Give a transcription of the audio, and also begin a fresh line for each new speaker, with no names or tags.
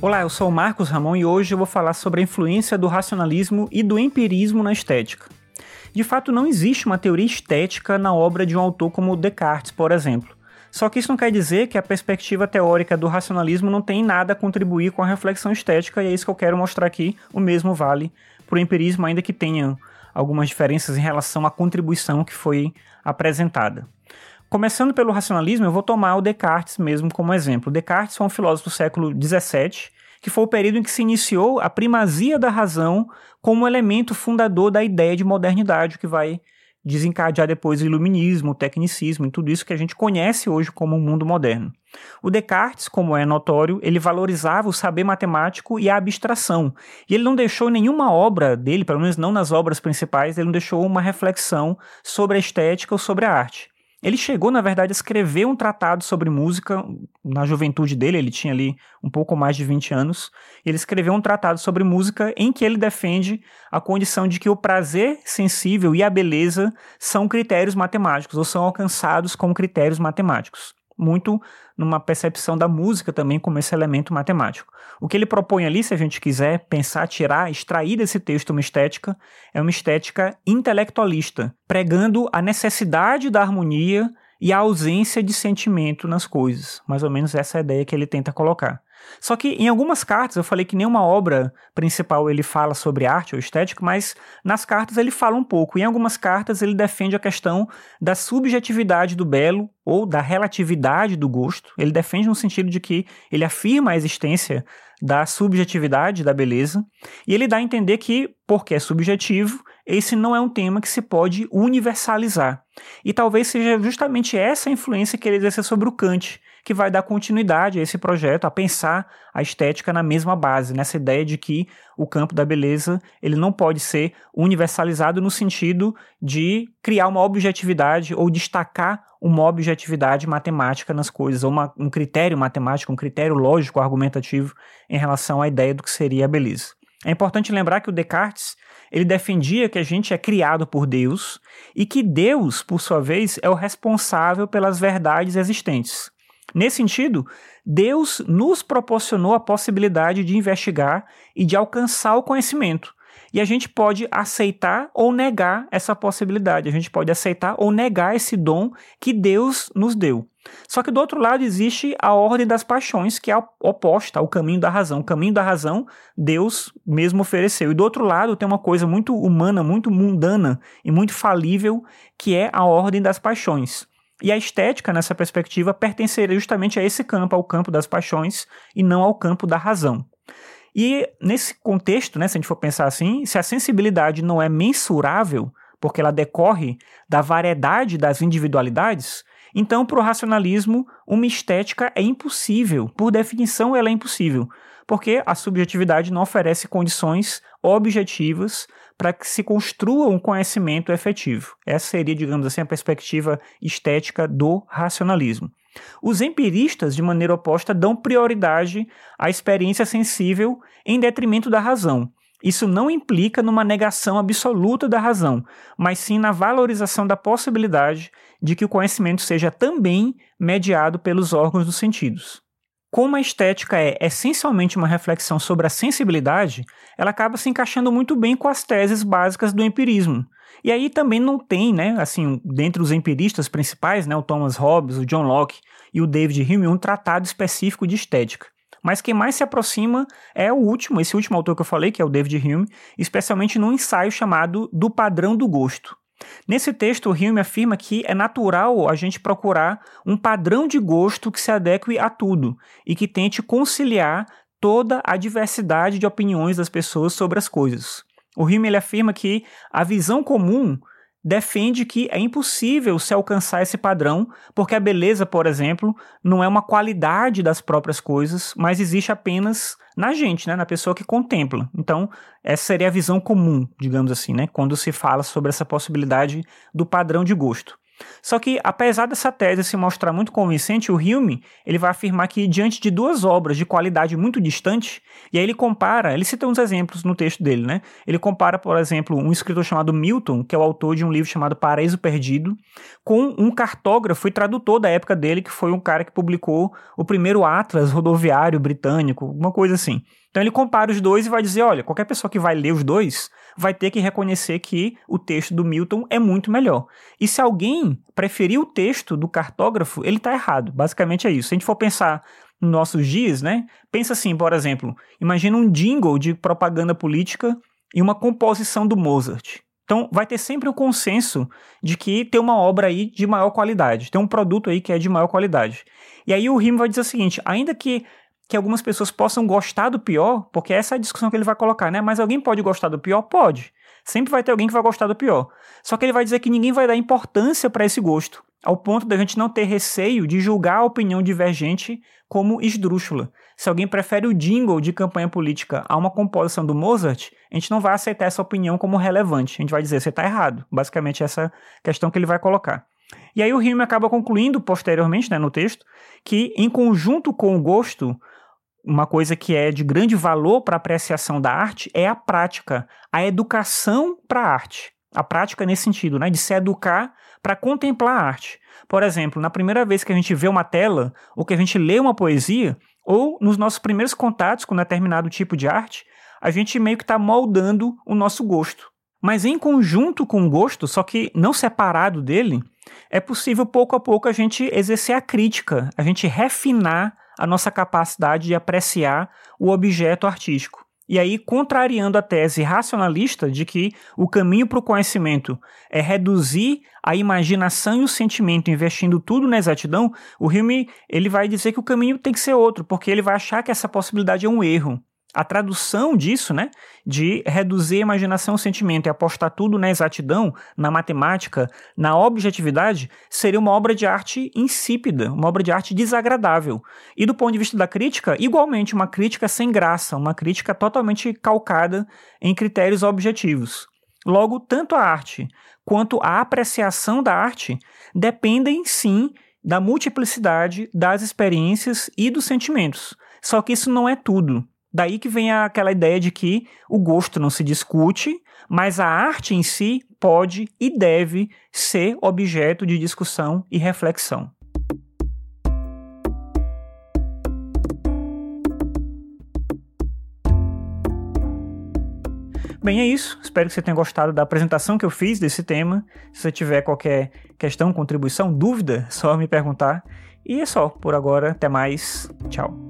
Olá, eu sou o Marcos Ramon e hoje eu vou falar sobre a influência do racionalismo e do empirismo na estética. De fato, não existe uma teoria estética na obra de um autor como Descartes, por exemplo. Só que isso não quer dizer que a perspectiva teórica do racionalismo não tem nada a contribuir com a reflexão estética, e é isso que eu quero mostrar aqui. O mesmo vale para o empirismo, ainda que tenha algumas diferenças em relação à contribuição que foi apresentada. Começando pelo racionalismo, eu vou tomar o Descartes mesmo como exemplo. Descartes foi um filósofo do século XVII, que foi o período em que se iniciou a primazia da razão como elemento fundador da ideia de modernidade, que vai desencadear depois o iluminismo, o tecnicismo e tudo isso que a gente conhece hoje como o mundo moderno. O Descartes, como é notório, ele valorizava o saber matemático e a abstração. E ele não deixou nenhuma obra dele, pelo menos não nas obras principais, ele não deixou uma reflexão sobre a estética ou sobre a arte. Ele chegou, na verdade, a escrever um tratado sobre música na juventude dele, ele tinha ali um pouco mais de 20 anos. Ele escreveu um tratado sobre música em que ele defende a condição de que o prazer sensível e a beleza são critérios matemáticos, ou são alcançados como critérios matemáticos muito numa percepção da música também como esse elemento matemático. O que ele propõe ali, se a gente quiser pensar, tirar, extrair desse texto uma estética, é uma estética intelectualista, pregando a necessidade da harmonia e a ausência de sentimento nas coisas. Mais ou menos essa é a ideia que ele tenta colocar. Só que em algumas cartas, eu falei que nenhuma obra principal ele fala sobre arte ou estética, mas nas cartas ele fala um pouco. Em algumas cartas ele defende a questão da subjetividade do belo ou da relatividade do gosto. Ele defende no sentido de que ele afirma a existência da subjetividade da beleza, e ele dá a entender que, porque é subjetivo, esse não é um tema que se pode universalizar. E talvez seja justamente essa influência que ele exerce sobre o Kant, que vai dar continuidade a esse projeto, a pensar a estética na mesma base, nessa ideia de que o campo da beleza ele não pode ser universalizado no sentido de criar uma objetividade ou destacar uma objetividade matemática nas coisas, ou uma, um critério matemático, um critério lógico, argumentativo em relação à ideia do que seria a beleza. É importante lembrar que o Descartes ele defendia que a gente é criado por Deus e que Deus, por sua vez, é o responsável pelas verdades existentes. Nesse sentido, Deus nos proporcionou a possibilidade de investigar e de alcançar o conhecimento. E a gente pode aceitar ou negar essa possibilidade, a gente pode aceitar ou negar esse dom que Deus nos deu. Só que do outro lado existe a ordem das paixões, que é oposta ao caminho da razão. O caminho da razão, Deus mesmo ofereceu. E do outro lado tem uma coisa muito humana, muito mundana e muito falível, que é a ordem das paixões. E a estética, nessa perspectiva, pertenceria justamente a esse campo, ao campo das paixões, e não ao campo da razão. E nesse contexto, né, se a gente for pensar assim, se a sensibilidade não é mensurável, porque ela decorre da variedade das individualidades, então para o racionalismo uma estética é impossível. Por definição, ela é impossível, porque a subjetividade não oferece condições objetivas para que se construa um conhecimento efetivo. Essa seria, digamos assim, a perspectiva estética do racionalismo. Os empiristas, de maneira oposta, dão prioridade à experiência sensível em detrimento da razão. Isso não implica numa negação absoluta da razão, mas sim na valorização da possibilidade de que o conhecimento seja também mediado pelos órgãos dos sentidos. Como a estética é essencialmente uma reflexão sobre a sensibilidade, ela acaba se encaixando muito bem com as teses básicas do empirismo. E aí também não tem, né, assim, dentre os empiristas principais, né, o Thomas Hobbes, o John Locke e o David Hume, um tratado específico de estética. Mas quem mais se aproxima é o último, esse último autor que eu falei, que é o David Hume, especialmente num ensaio chamado Do Padrão do Gosto. Nesse texto, o Hume afirma que é natural a gente procurar um padrão de gosto que se adeque a tudo e que tente conciliar toda a diversidade de opiniões das pessoas sobre as coisas. O Hume ele afirma que a visão comum defende que é impossível se alcançar esse padrão, porque a beleza, por exemplo, não é uma qualidade das próprias coisas, mas existe apenas na gente, né, na pessoa que contempla. Então, essa seria a visão comum, digamos assim, né, quando se fala sobre essa possibilidade do padrão de gosto. Só que, apesar dessa tese se mostrar muito convincente, o Hume ele vai afirmar que, diante de duas obras de qualidade muito distante, e aí ele compara, ele cita uns exemplos no texto dele, né? Ele compara, por exemplo, um escritor chamado Milton, que é o autor de um livro chamado Paraíso Perdido, com um cartógrafo e tradutor da época dele, que foi um cara que publicou o primeiro Atlas rodoviário britânico, uma coisa assim. Então ele compara os dois e vai dizer: olha, qualquer pessoa que vai ler os dois vai ter que reconhecer que o texto do Milton é muito melhor. E se alguém preferir o texto do cartógrafo, ele está errado. Basicamente é isso. Se a gente for pensar nos nossos dias, né? Pensa assim, por exemplo, imagina um jingle de propaganda política e uma composição do Mozart. Então, vai ter sempre o consenso de que tem uma obra aí de maior qualidade, tem um produto aí que é de maior qualidade. E aí o Rimo vai dizer o seguinte: ainda que que algumas pessoas possam gostar do pior, porque essa é a discussão que ele vai colocar, né? Mas alguém pode gostar do pior? Pode. Sempre vai ter alguém que vai gostar do pior. Só que ele vai dizer que ninguém vai dar importância para esse gosto, ao ponto da gente não ter receio de julgar a opinião divergente como esdrúxula. Se alguém prefere o jingle de campanha política a uma composição do Mozart, a gente não vai aceitar essa opinião como relevante. A gente vai dizer, você está errado. Basicamente, essa questão que ele vai colocar. E aí o Hume acaba concluindo posteriormente, né, no texto, que em conjunto com o gosto, uma coisa que é de grande valor para a apreciação da arte é a prática, a educação para a arte. A prática nesse sentido, né, de se educar para contemplar a arte. Por exemplo, na primeira vez que a gente vê uma tela, ou que a gente lê uma poesia, ou nos nossos primeiros contatos com determinado tipo de arte, a gente meio que está moldando o nosso gosto. Mas em conjunto com o gosto, só que não separado dele, é possível pouco a pouco a gente exercer a crítica, a gente refinar a nossa capacidade de apreciar o objeto artístico. E aí, contrariando a tese racionalista de que o caminho para o conhecimento é reduzir a imaginação e o sentimento, investindo tudo na exatidão, o Hume ele vai dizer que o caminho tem que ser outro, porque ele vai achar que essa possibilidade é um erro. A tradução disso, né, de reduzir a imaginação ao sentimento e apostar tudo na exatidão, na matemática, na objetividade, seria uma obra de arte insípida, uma obra de arte desagradável. E do ponto de vista da crítica, igualmente uma crítica sem graça, uma crítica totalmente calcada em critérios objetivos. Logo, tanto a arte quanto a apreciação da arte dependem sim da multiplicidade das experiências e dos sentimentos. Só que isso não é tudo. Daí que vem aquela ideia de que o gosto não se discute, mas a arte em si pode e deve ser objeto de discussão e reflexão. Bem, é isso. Espero que você tenha gostado da apresentação que eu fiz desse tema. Se você tiver qualquer questão, contribuição, dúvida, é só me perguntar. E é só. Por agora, até mais. Tchau.